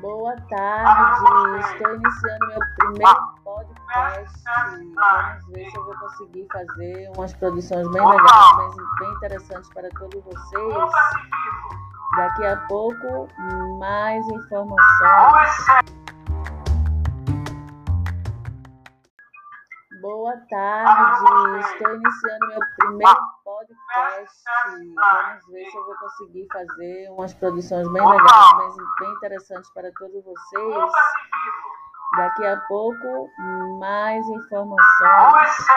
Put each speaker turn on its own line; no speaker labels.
Boa tarde, estou iniciando meu primeiro podcast. Vamos ver se eu vou conseguir fazer umas produções bem legais, bem, interessantes para todos vocês. Daqui a pouco, mais informações. Boa tarde, estou iniciando meu primeiro podcast. Vamos ver se eu vou conseguir fazer umas produções bem legais, bem, bem interessantes para todos vocês. Daqui a pouco, mais informações.